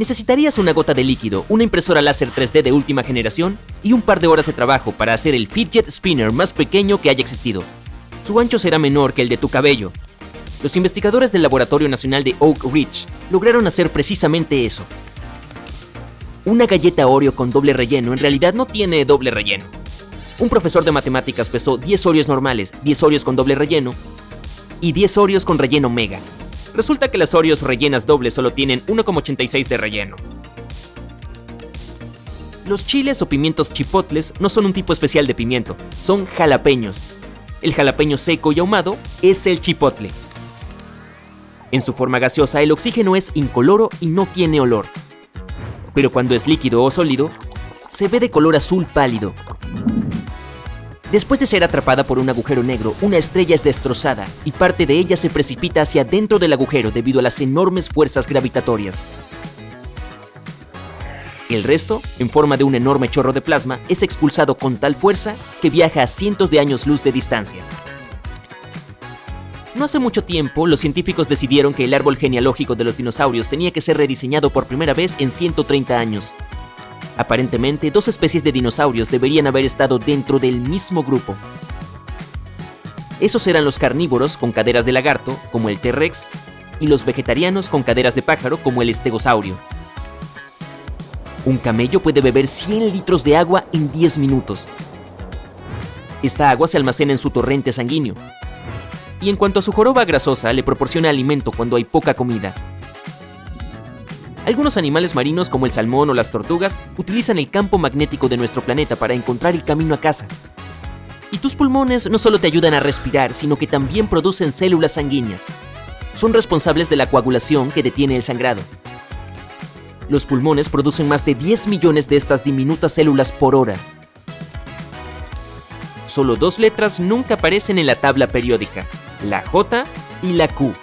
Necesitarías una gota de líquido, una impresora láser 3D de última generación y un par de horas de trabajo para hacer el fidget spinner más pequeño que haya existido. Su ancho será menor que el de tu cabello. Los investigadores del Laboratorio Nacional de Oak Ridge lograron hacer precisamente eso. Una galleta Oreo con doble relleno en realidad no tiene doble relleno. Un profesor de matemáticas pesó 10 Oreos normales, 10 Oreos con doble relleno y 10 Oreos con relleno mega. Resulta que las Oreos rellenas dobles solo tienen 1,86 de relleno. Los chiles o pimientos chipotles no son un tipo especial de pimiento, son jalapeños. El jalapeño seco y ahumado es el chipotle. En su forma gaseosa el oxígeno es incoloro y no tiene olor. Pero cuando es líquido o sólido, se ve de color azul pálido. Después de ser atrapada por un agujero negro, una estrella es destrozada y parte de ella se precipita hacia dentro del agujero debido a las enormes fuerzas gravitatorias. El resto, en forma de un enorme chorro de plasma, es expulsado con tal fuerza que viaja a cientos de años luz de distancia. No hace mucho tiempo, los científicos decidieron que el árbol genealógico de los dinosaurios tenía que ser rediseñado por primera vez en 130 años, Aparentemente, dos especies de dinosaurios deberían haber estado dentro del mismo grupo. Esos eran los carnívoros con caderas de lagarto, como el T-Rex, y los vegetarianos con caderas de pájaro, como el estegosaurio. Un camello puede beber 100 litros de agua en 10 minutos. Esta agua se almacena en su torrente sanguíneo. Y en cuanto a su joroba grasosa, le proporciona alimento cuando hay poca comida. Algunos animales marinos como el salmón o las tortugas utilizan el campo magnético de nuestro planeta para encontrar el camino a casa. Y tus pulmones no solo te ayudan a respirar, sino que también producen células sanguíneas. Son responsables de la coagulación que detiene el sangrado. Los pulmones producen más de 10 millones de estas diminutas células por hora. Solo dos letras nunca aparecen en la tabla periódica, la J y la Q.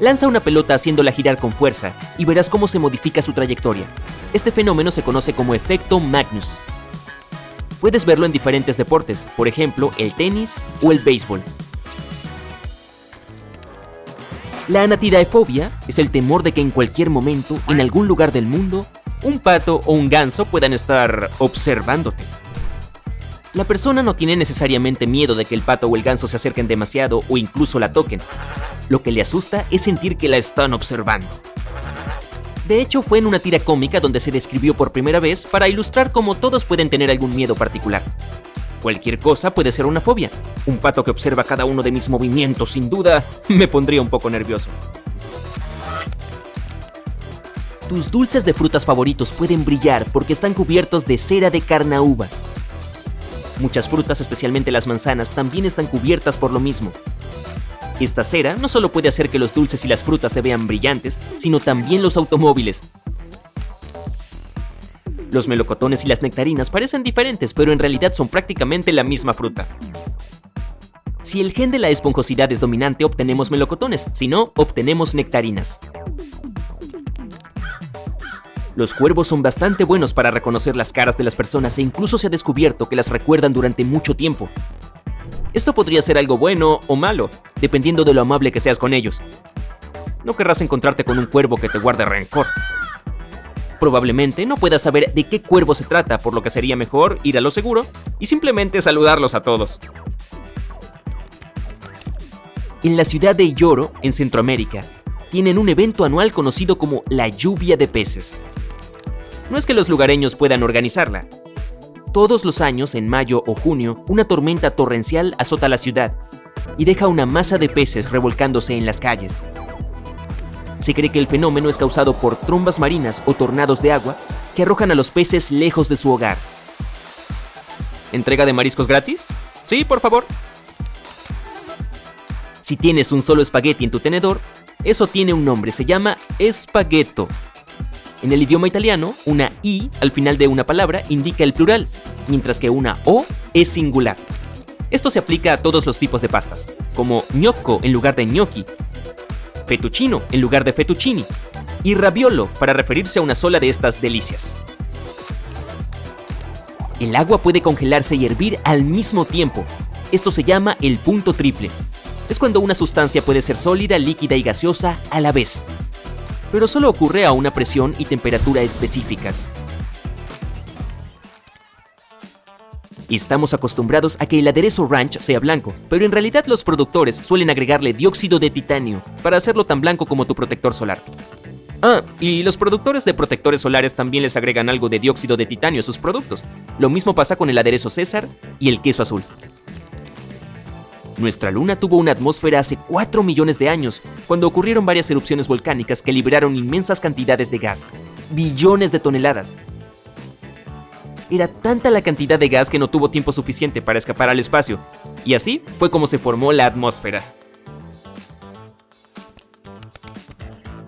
Lanza una pelota haciéndola girar con fuerza y verás cómo se modifica su trayectoria. Este fenómeno se conoce como efecto Magnus. Puedes verlo en diferentes deportes, por ejemplo, el tenis o el béisbol. La anatidaefobia es el temor de que en cualquier momento, en algún lugar del mundo, un pato o un ganso puedan estar observándote. La persona no tiene necesariamente miedo de que el pato o el ganso se acerquen demasiado o incluso la toquen. Lo que le asusta es sentir que la están observando. De hecho, fue en una tira cómica donde se describió por primera vez para ilustrar cómo todos pueden tener algún miedo particular. Cualquier cosa puede ser una fobia. Un pato que observa cada uno de mis movimientos, sin duda, me pondría un poco nervioso. Tus dulces de frutas favoritos pueden brillar porque están cubiertos de cera de carnauba, Muchas frutas, especialmente las manzanas, también están cubiertas por lo mismo. Esta cera no solo puede hacer que los dulces y las frutas se vean brillantes, sino también los automóviles. Los melocotones y las nectarinas parecen diferentes, pero en realidad son prácticamente la misma fruta. Si el gen de la esponjosidad es dominante, obtenemos melocotones, si no, obtenemos nectarinas. Los cuervos son bastante buenos para reconocer las caras de las personas e incluso se ha descubierto que las recuerdan durante mucho tiempo. Esto podría ser algo bueno o malo, dependiendo de lo amable que seas con ellos. No querrás encontrarte con un cuervo que te guarde rencor. Probablemente no puedas saber de qué cuervo se trata, por lo que sería mejor ir a lo seguro y simplemente saludarlos a todos. En la ciudad de Lloro, en Centroamérica, tienen un evento anual conocido como la lluvia de peces. No es que los lugareños puedan organizarla. Todos los años, en mayo o junio, una tormenta torrencial azota la ciudad y deja una masa de peces revolcándose en las calles. Se cree que el fenómeno es causado por trombas marinas o tornados de agua que arrojan a los peces lejos de su hogar. ¿Entrega de mariscos gratis? Sí, por favor. Si tienes un solo espagueti en tu tenedor, eso tiene un nombre, se llama spaghetto. En el idioma italiano, una i al final de una palabra indica el plural, mientras que una o es singular. Esto se aplica a todos los tipos de pastas, como gnocco en lugar de gnocchi, fettuccino en lugar de fettuccini, y raviolo para referirse a una sola de estas delicias. El agua puede congelarse y hervir al mismo tiempo. Esto se llama el punto triple. Es cuando una sustancia puede ser sólida, líquida y gaseosa a la vez. Pero solo ocurre a una presión y temperatura específicas. Estamos acostumbrados a que el aderezo ranch sea blanco, pero en realidad los productores suelen agregarle dióxido de titanio para hacerlo tan blanco como tu protector solar. Ah, y los productores de protectores solares también les agregan algo de dióxido de titanio a sus productos. Lo mismo pasa con el aderezo César y el queso azul. Nuestra luna tuvo una atmósfera hace 4 millones de años, cuando ocurrieron varias erupciones volcánicas que liberaron inmensas cantidades de gas, billones de toneladas. Era tanta la cantidad de gas que no tuvo tiempo suficiente para escapar al espacio, y así fue como se formó la atmósfera.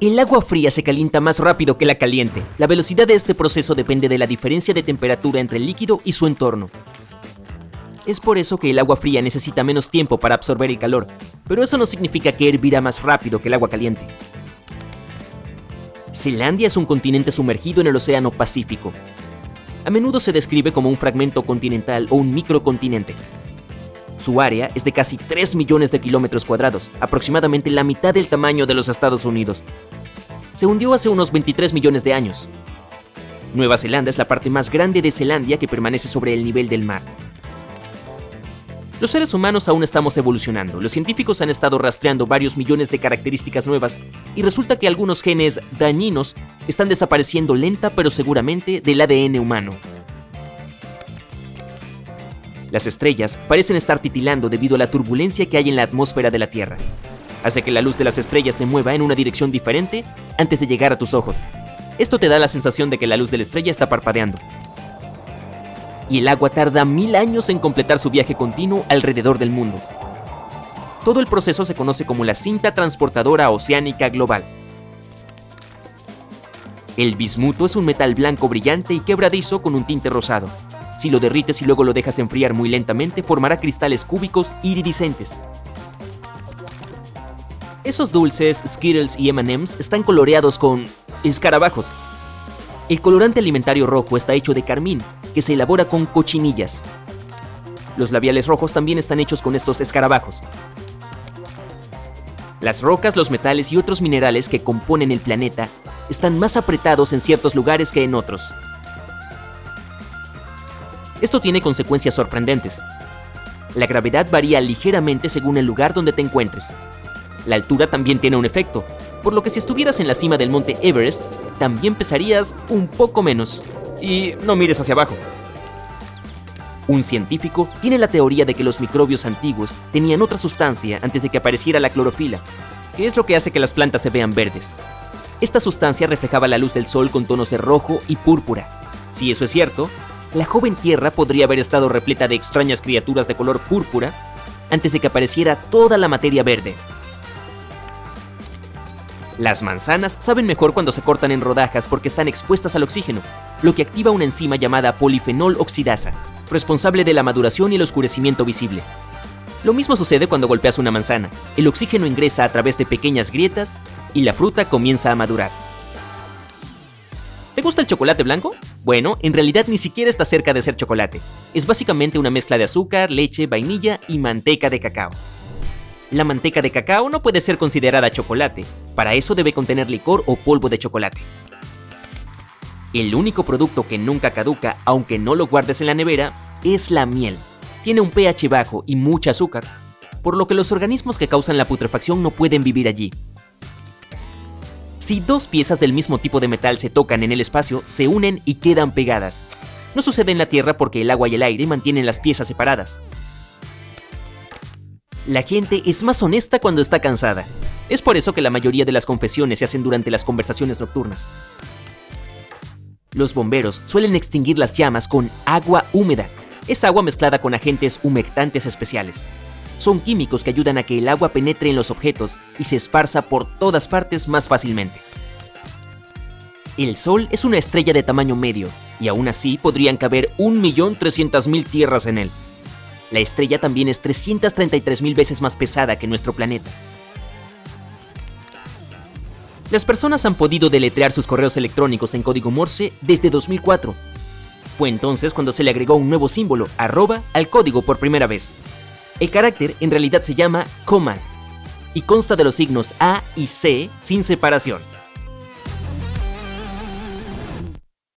El agua fría se calienta más rápido que la caliente. La velocidad de este proceso depende de la diferencia de temperatura entre el líquido y su entorno. Es por eso que el agua fría necesita menos tiempo para absorber el calor, pero eso no significa que hervirá más rápido que el agua caliente. Zelandia es un continente sumergido en el Océano Pacífico. A menudo se describe como un fragmento continental o un microcontinente. Su área es de casi 3 millones de kilómetros cuadrados, aproximadamente la mitad del tamaño de los Estados Unidos. Se hundió hace unos 23 millones de años. Nueva Zelanda es la parte más grande de Zelandia que permanece sobre el nivel del mar. Los seres humanos aún estamos evolucionando. Los científicos han estado rastreando varios millones de características nuevas y resulta que algunos genes dañinos están desapareciendo lenta pero seguramente del ADN humano. Las estrellas parecen estar titilando debido a la turbulencia que hay en la atmósfera de la Tierra. Hace que la luz de las estrellas se mueva en una dirección diferente antes de llegar a tus ojos. Esto te da la sensación de que la luz de la estrella está parpadeando y el agua tarda mil años en completar su viaje continuo alrededor del mundo. Todo el proceso se conoce como la cinta transportadora oceánica global. El bismuto es un metal blanco brillante y quebradizo con un tinte rosado. Si lo derrites y luego lo dejas enfriar muy lentamente, formará cristales cúbicos iridiscentes. Esos dulces, Skittles y MMs están coloreados con escarabajos. El colorante alimentario rojo está hecho de carmín, que se elabora con cochinillas. Los labiales rojos también están hechos con estos escarabajos. Las rocas, los metales y otros minerales que componen el planeta están más apretados en ciertos lugares que en otros. Esto tiene consecuencias sorprendentes. La gravedad varía ligeramente según el lugar donde te encuentres. La altura también tiene un efecto, por lo que si estuvieras en la cima del monte Everest, también pesarías un poco menos y no mires hacia abajo. Un científico tiene la teoría de que los microbios antiguos tenían otra sustancia antes de que apareciera la clorofila, que es lo que hace que las plantas se vean verdes. Esta sustancia reflejaba la luz del sol con tonos de rojo y púrpura. Si eso es cierto, la joven Tierra podría haber estado repleta de extrañas criaturas de color púrpura antes de que apareciera toda la materia verde. Las manzanas saben mejor cuando se cortan en rodajas porque están expuestas al oxígeno, lo que activa una enzima llamada polifenol oxidasa, responsable de la maduración y el oscurecimiento visible. Lo mismo sucede cuando golpeas una manzana. El oxígeno ingresa a través de pequeñas grietas y la fruta comienza a madurar. ¿Te gusta el chocolate blanco? Bueno, en realidad ni siquiera está cerca de ser chocolate. Es básicamente una mezcla de azúcar, leche, vainilla y manteca de cacao. La manteca de cacao no puede ser considerada chocolate, para eso debe contener licor o polvo de chocolate. El único producto que nunca caduca, aunque no lo guardes en la nevera, es la miel. Tiene un pH bajo y mucha azúcar, por lo que los organismos que causan la putrefacción no pueden vivir allí. Si dos piezas del mismo tipo de metal se tocan en el espacio, se unen y quedan pegadas. No sucede en la Tierra porque el agua y el aire mantienen las piezas separadas. La gente es más honesta cuando está cansada. Es por eso que la mayoría de las confesiones se hacen durante las conversaciones nocturnas. Los bomberos suelen extinguir las llamas con agua húmeda. Es agua mezclada con agentes humectantes especiales. son químicos que ayudan a que el agua penetre en los objetos y se esparza por todas partes más fácilmente. El Sol es una estrella de tamaño medio, y aún así podrían caber 1.300.000 tierras en él. La estrella también es 333.000 veces más pesada que nuestro planeta. Las personas han podido deletrear sus correos electrónicos en código Morse desde 2004. Fue entonces cuando se le agregó un nuevo símbolo, arroba, al código por primera vez. El carácter en realidad se llama command y consta de los signos A y C sin separación.